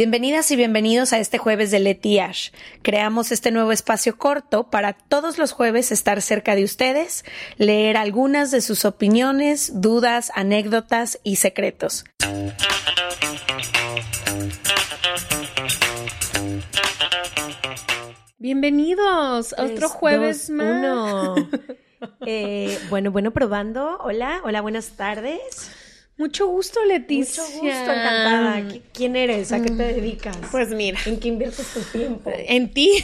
Bienvenidas y bienvenidos a este jueves de Leti Ash. Creamos este nuevo espacio corto para todos los jueves estar cerca de ustedes, leer algunas de sus opiniones, dudas, anécdotas y secretos. Bienvenidos a otro jueves dos, más. uno. Eh, bueno, bueno, probando. Hola, hola, buenas tardes. Mucho gusto, Leticia. Mucho gusto, encantada. ¿Qui- ¿Quién eres? ¿A qué te dedicas? Pues mira, ¿En qué inviertes tu tiempo? en ti,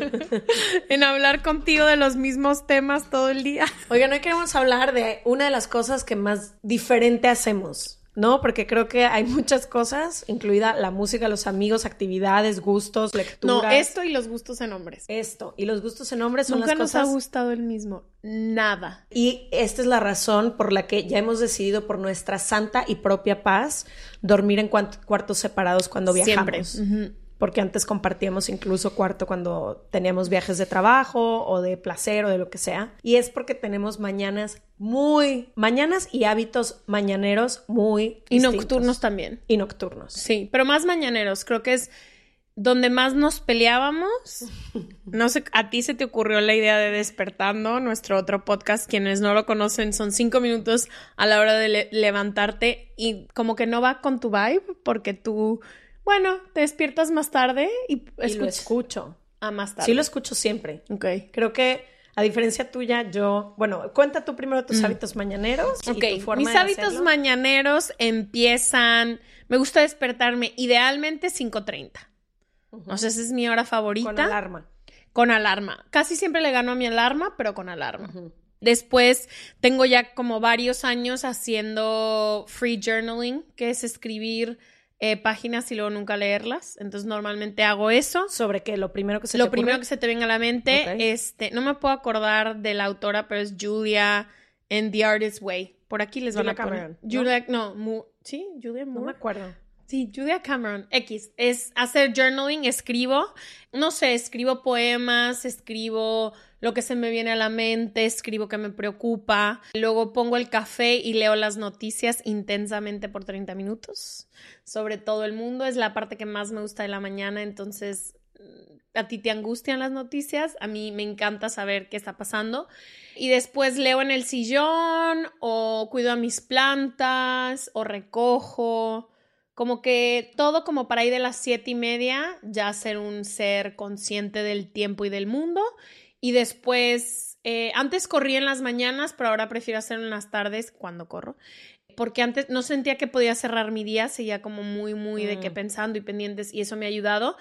en hablar contigo de los mismos temas todo el día. Oigan, hoy queremos hablar de una de las cosas que más diferente hacemos, ¿no? Porque creo que hay muchas cosas, incluida la música, los amigos, actividades, gustos, lecturas. No, esto y los gustos en hombres. Esto. Y los gustos en hombres son Nunca las nos cosas... ha gustado el mismo. Nada. Y esta es la razón por la que ya hemos decidido por nuestra santa y propia paz dormir en cuartos separados cuando Siempre. viajamos. Ujú. Porque antes compartíamos incluso cuarto cuando teníamos viajes de trabajo o de placer o de lo que sea. Y es porque tenemos mañanas muy, mañanas y hábitos mañaneros muy Y distintos. nocturnos también. Y nocturnos. Sí, pero más mañaneros. Creo que es donde más nos peleábamos. No sé, a ti se te ocurrió la idea de Despertando, nuestro otro podcast. Quienes no lo conocen, son cinco minutos a la hora de le- levantarte y como que no va con tu vibe porque tú, bueno, te despiertas más tarde y, Y lo escucho. a más tarde. Sí lo escucho siempre. Ok. Creo que a diferencia tuya, yo, bueno, cuenta tú primero tus hábitos mañaneros y Mm. Ok, tu forma mis de hábitos hacerlo. mañaneros empiezan. Me gusta despertarme idealmente 5:30. Ujú. O sea, esa es mi hora favorita. con alarma. Con alarma. Casi siempre le gano a mi alarma, pero con alarma. Después tengo ya como varios años haciendo free journaling, que es escribir eh, páginas y luego nunca leerlas. Entonces normalmente hago eso. Sobre que lo primero que se Lo te primero ocurre. que se te venga a la mente, este, no me puedo acordar de la autora, pero es Julia en The Artist's Way. Por aquí les van Julia a poner. Cameron, ¿no? Julia, no, Mu- sí, Julia No me acuerdo. Sí, Julia Cameron, X. Es hacer journaling, escribo, no sé, escribo poemas, escribo lo que se me viene a la mente, escribo que me preocupa. Luego pongo el café y leo las noticias intensamente por 30 minutos sobre todo el mundo. Es la parte que más me gusta de la mañana, entonces mm, a ti te angustian las noticias, a mí me encanta saber qué está pasando. Y después leo en el sillón o cuido a mis plantas o recojo. Como que todo como para ir de las siete y media, ya ser un ser consciente del tiempo y del mundo. Y después, eh, antes corría en las mañanas, pero ahora prefiero hacerlo en las tardes cuando corro. Porque antes no sentía que podía cerrar mi día, seguía como muy, muy de que Mm. pensando y pendientes y eso me ha ayudado.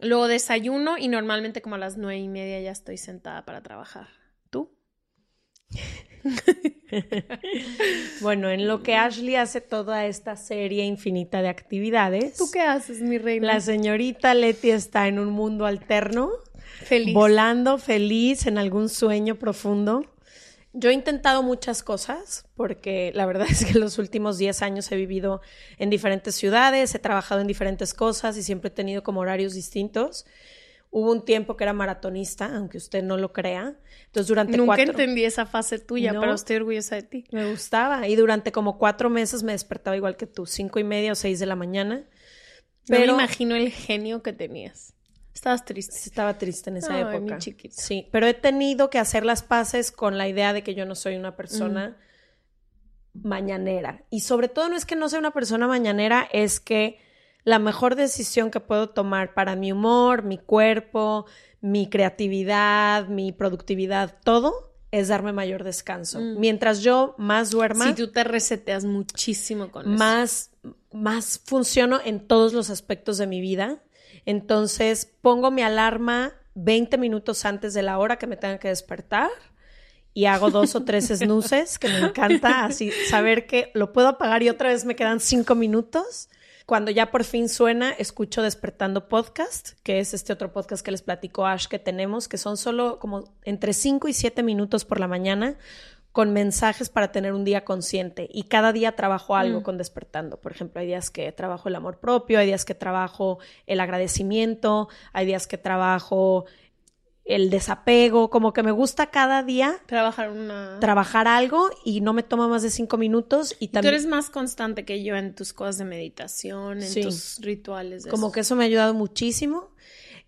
Luego desayuno y normalmente como a las nueve y media ya estoy sentada para trabajar. ¿Tú? Bueno, en lo que Ashley hace toda esta serie infinita de actividades, ¿Tú qué haces, mi reina? la señorita Leti está en un mundo alterno, Feliz. volando feliz en algún sueño profundo. Yo he intentado muchas cosas porque la verdad es que los últimos 10 años he vivido en diferentes ciudades, he trabajado en diferentes cosas y siempre he tenido como horarios distintos. Hubo un tiempo que era maratonista, aunque usted no lo crea. Entonces, durante Nunca cuatro... entendí esa fase tuya, No. pero estoy orgullosa de ti. Me gustaba. Y durante como cuatro meses me despertaba igual que tú, cinco y media o seis de la mañana. Pero Pero me imagino el genio que tenías. Estabas triste. estaba triste en esa Ay, época. mi chiquita. Sí, pero he tenido que hacer las paces con la idea de que yo no soy una persona mañanera. Y sobre todo no es que no sea una persona mañanera, es que la mejor decisión que puedo tomar para mi humor, mi cuerpo, mi creatividad, mi productividad, todo es darme mayor descanso. Mm. Mientras yo más duerma, Si tú te reseteas muchísimo con eso. más, más funciono en todos los aspectos de mi vida. Entonces pongo mi alarma 20 minutos antes de la hora que me tenga que despertar y hago dos o tres snoozes que me encanta así saber que lo puedo apagar y otra vez me quedan cinco minutos. Cuando ya por fin suena, escucho Despertando Podcast, que es este otro podcast que les platico Ash que tenemos, que son solo como entre 5 y 7 minutos por la mañana con mensajes para tener un día consciente. Y cada día trabajo algo Mm. con Despertando. Por ejemplo, hay días que trabajo el amor propio, hay días que trabajo el agradecimiento, hay días que trabajo el desapego, como que me gusta cada día Trabajar una... trabajar algo y no me toma más de cinco minutos y Tú también eres más constante que yo en tus cosas de meditación, en Sí. tus rituales. de como que eso me ha ayudado muchísimo.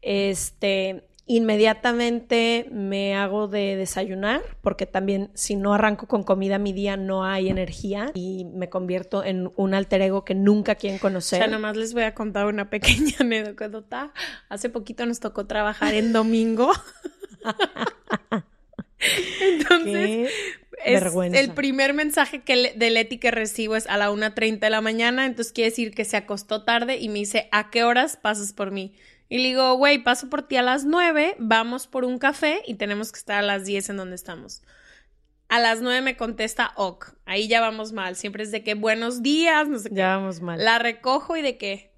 Este, inmediatamente me hago de desayunar porque también si no arranco con comida mi día no hay energía y me convierto en un alter ego que nunca quieren O conocer. sea, nomás les voy a contar una pequeña anécdota. Hace poquito nos tocó trabajar en domingo. Entonces, es el primer mensaje que le- de Leti que recibo es a la 1.30 de la mañana, entonces quiere decir que se acostó tarde y me dice, ¿a qué horas pasas por mí? Y le digo, güey, paso por ti a las 9, vamos por un café y tenemos que estar a las 10 en donde estamos. A las 9 me contesta, ok, ahí ya vamos mal, siempre es de que buenos días, no sé qué. Ya vamos mal. La recojo y de qué.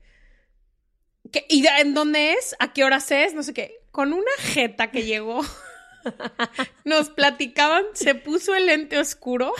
¿Qué? ¿Y de- en dónde es? ¿A qué horas es? No sé qué. Con una jeta que llegó. Nos platicaban, se puso el lente oscuro,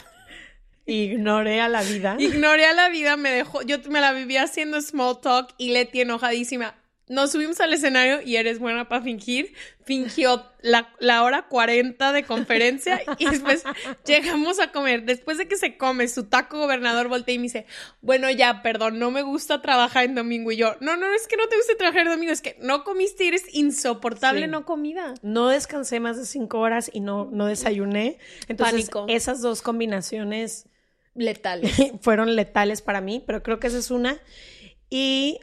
Ignoré a la vida. ignoré a la vida, me dejó, yo me la vivía haciendo small talk y Leti enojadísima. Nos subimos al escenario y eres buena para fingir. Fingió la, la hora 40 de conferencia y después llegamos a comer. Después de que se come su taco gobernador, voltea y me dice, bueno, ya, perdón, no me gusta trabajar en domingo. Y yo, no, no, es que no te guste trabajar en domingo, es que no comiste y eres insoportable Sí. no comida. No descansé más de cinco horas y no, no desayuné. Entonces, Pánico. esas dos combinaciones Letales. fueron letales para mí, pero creo que esa es una. Y,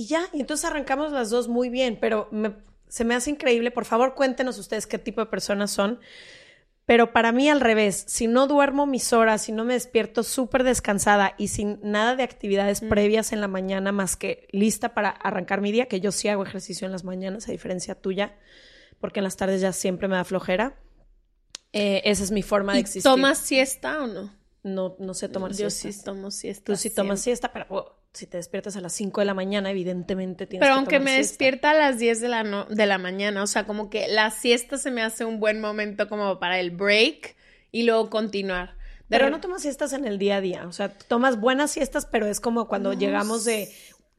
y ya, y entonces arrancamos las dos muy bien, pero me- se me hace increíble. Por favor, cuéntenos ustedes qué tipo de personas son. Pero para mí al revés, si no duermo mis horas, si no me despierto súper descansada y sin nada de actividades Mm. previas en la mañana más que lista para arrancar mi día, que yo sí hago ejercicio en las mañanas, a diferencia tuya, porque en las tardes ya siempre me da flojera. Eh, esa es mi forma de ¿Y existir. ¿Tomas siesta o no? No, no sé tomar Yo siesta. sí tomo siesta. Tú sí tomas siesta, pero oh, si te despiertas a las 5 de la mañana, evidentemente tienes Pero que aunque tomar me siesta. despierta a las 10 de la, no- de la mañana, o sea, como que la siesta se me hace un buen momento como para el break y luego continuar. De Pero no tomas siestas en el día a día. O sea, tomas buenas siestas, pero es como cuando No llegamos de,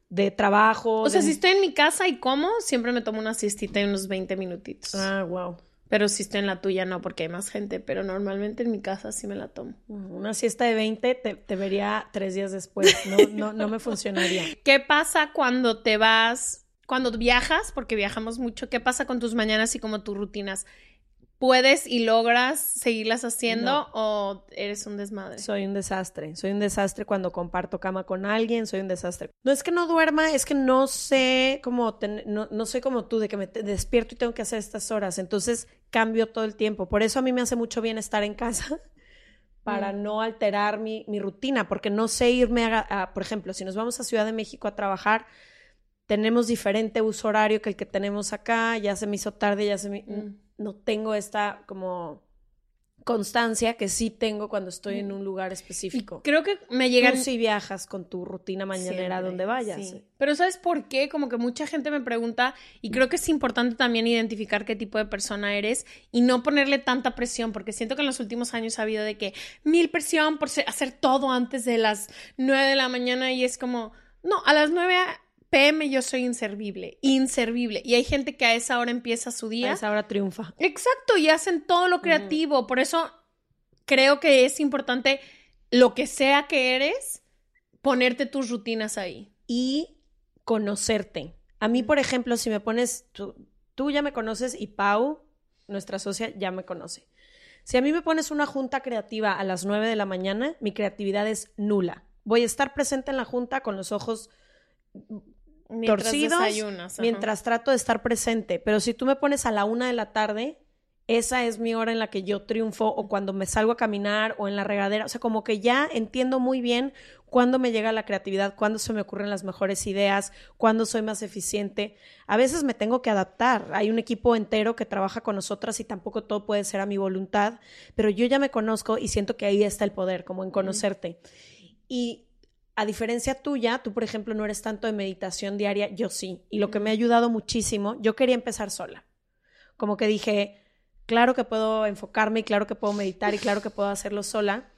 de trabajo. O sea, si estoy en mi casa y como, siempre me tomo una siestita de unos 20 minutitos. Ah, wow. Pero si estoy en la tuya, no, porque hay más gente. Pero normalmente en mi casa sí me la tomo. Una siesta de 20 te, te vería tres días después. No, no, no me funcionaría. ¿Qué pasa cuando te vas, cuando viajas? Porque viajamos mucho. ¿Qué pasa con tus mañanas y como tus rutinas? ¿Puedes y logras seguirlas haciendo No. o eres un desmadre? Soy un desastre. Soy un desastre cuando comparto cama con alguien. Soy un desastre. No es que no duerma, es que no sé cómo, ten- no, no soy como tú, de que me despierto y tengo que hacer estas horas. Entonces cambio todo el tiempo. Por eso a mí me hace mucho bien estar en casa. Para Mm. no alterar mi, mi rutina, porque no sé irme a, a- por ejemplo, si nos vamos a Ciudad de México a trabajar, tenemos diferente uso horario que el que tenemos acá, ya se me hizo tarde, ya se me... Mm. No tengo esta como constancia que sí tengo cuando estoy en un lugar Y específico. creo que me llegan... Sí viajas con tu rutina mañanera Siempre, donde vayas. sí. Pero ¿sabes por qué? Como que mucha gente me pregunta y creo que es importante también identificar qué tipo de persona eres y no ponerle tanta presión, porque siento que en los últimos años ha habido de que mil presión por hacer todo antes de las 9 de la mañana y es como, no, a las 9 pm yo soy inservible, inservible. Y hay gente que a esa hora empieza su A día. esa hora triunfa. Exacto, y hacen todo lo creativo. Por eso creo que es importante, lo que sea que eres, ponerte tus rutinas ahí. Y conocerte. A mí, por ejemplo, si me pones, tú, tú ya me conoces y Pau, nuestra socia, ya me conoce. Si a mí me pones una junta creativa a las 9 de la mañana, mi creatividad es nula. Voy a estar presente en la junta con los ojos Mientras torcidos mientras trato de estar presente. Pero si tú me pones a la una de la tarde, esa es mi hora en la que yo triunfo o cuando me salgo a caminar o en la regadera. O sea, como que ya entiendo muy bien cuándo me llega la creatividad, cuándo se me ocurren las mejores ideas, cuándo soy más eficiente. A veces me tengo que adaptar. Hay un equipo entero que trabaja con nosotras y tampoco todo puede ser a mi voluntad, pero yo ya me conozco y siento que ahí está el poder, como en conocerte. Y a diferencia tuya, tú, por ejemplo, no eres tanto de meditación diaria, yo sí. Y lo que me ha ayudado muchísimo, yo quería empezar sola. Como que dije, claro que puedo enfocarme y claro que puedo meditar y claro que puedo hacerlo sola.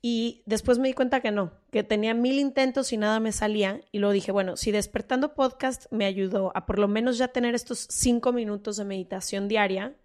Y después me di cuenta que no, que tenía mil intentos y nada me salía. Y luego dije, bueno, si despertando podcast me ayudó a por lo menos ya tener estos cinco minutos de meditación diaria,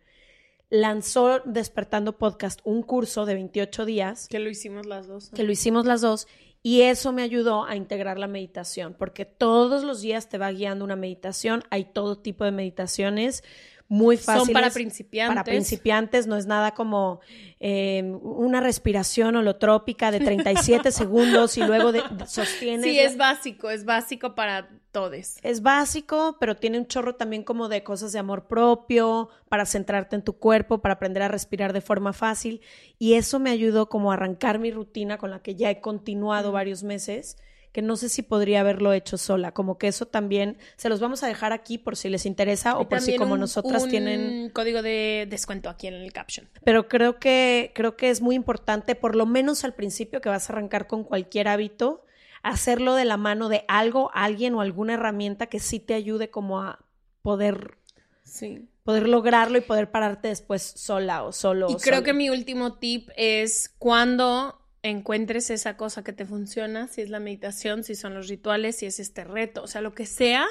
lanzó Despertando Podcast un curso de 28 días. Que lo hicimos las dos. Que lo hicimos las dos. Y eso me ayudó a integrar la meditación, porque todos los días te va guiando una meditación. Hay todo tipo de meditaciones muy fáciles. Son para principiantes. Para principiantes, no es nada como eh, una respiración holotrópica de 37 segundos y luego de, sostienes. Sí, es básico, es básico para todos. Es básico, pero tiene un chorro también como de cosas de amor propio, para centrarte en tu cuerpo, para aprender a respirar de forma fácil. Y eso me ayudó como a arrancar mi rutina con la que ya he continuado varios meses que no sé si podría haberlo hecho sola. Como que eso también se los vamos a dejar aquí por si les interesa o por si como nosotras tienen código de descuento aquí en el caption. Pero creo que creo que es muy importante, por lo menos al principio que vas a arrancar con cualquier hábito, hacerlo de la mano de algo, alguien o alguna herramienta que sí te ayude como a poder sí poder lograrlo y poder pararte después sola o solo. Y creo que mi último tip es cuando encuentres esa cosa que te funciona, si es la meditación, si son los rituales, si es este reto, o sea, lo que sea,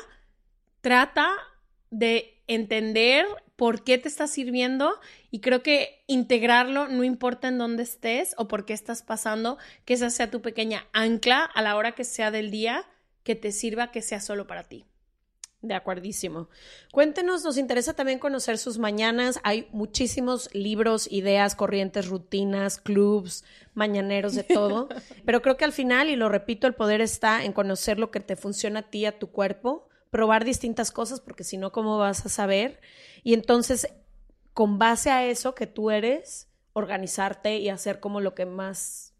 trata de entender por qué te está sirviendo y creo que integrarlo no importa en dónde estés o por qué estás pasando, que esa sea tu pequeña ancla a la hora que sea del día que te sirva que sea solo para ti. De acuerdísimo. Cuéntenos, nos interesa también conocer sus mañanas. Hay muchísimos libros, ideas, corrientes, rutinas, clubs, mañaneros, de todo. Pero creo que al final, y lo repito, el poder está en conocer lo que te funciona a ti, a tu cuerpo, probar distintas cosas, porque si no, ¿cómo vas a saber? Y entonces, con base a eso que tú eres, organizarte y hacer como lo que más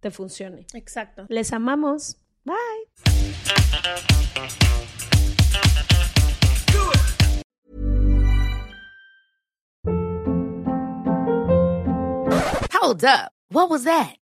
te funcione. Exacto. Les amamos. Bye. Hold up. What was that?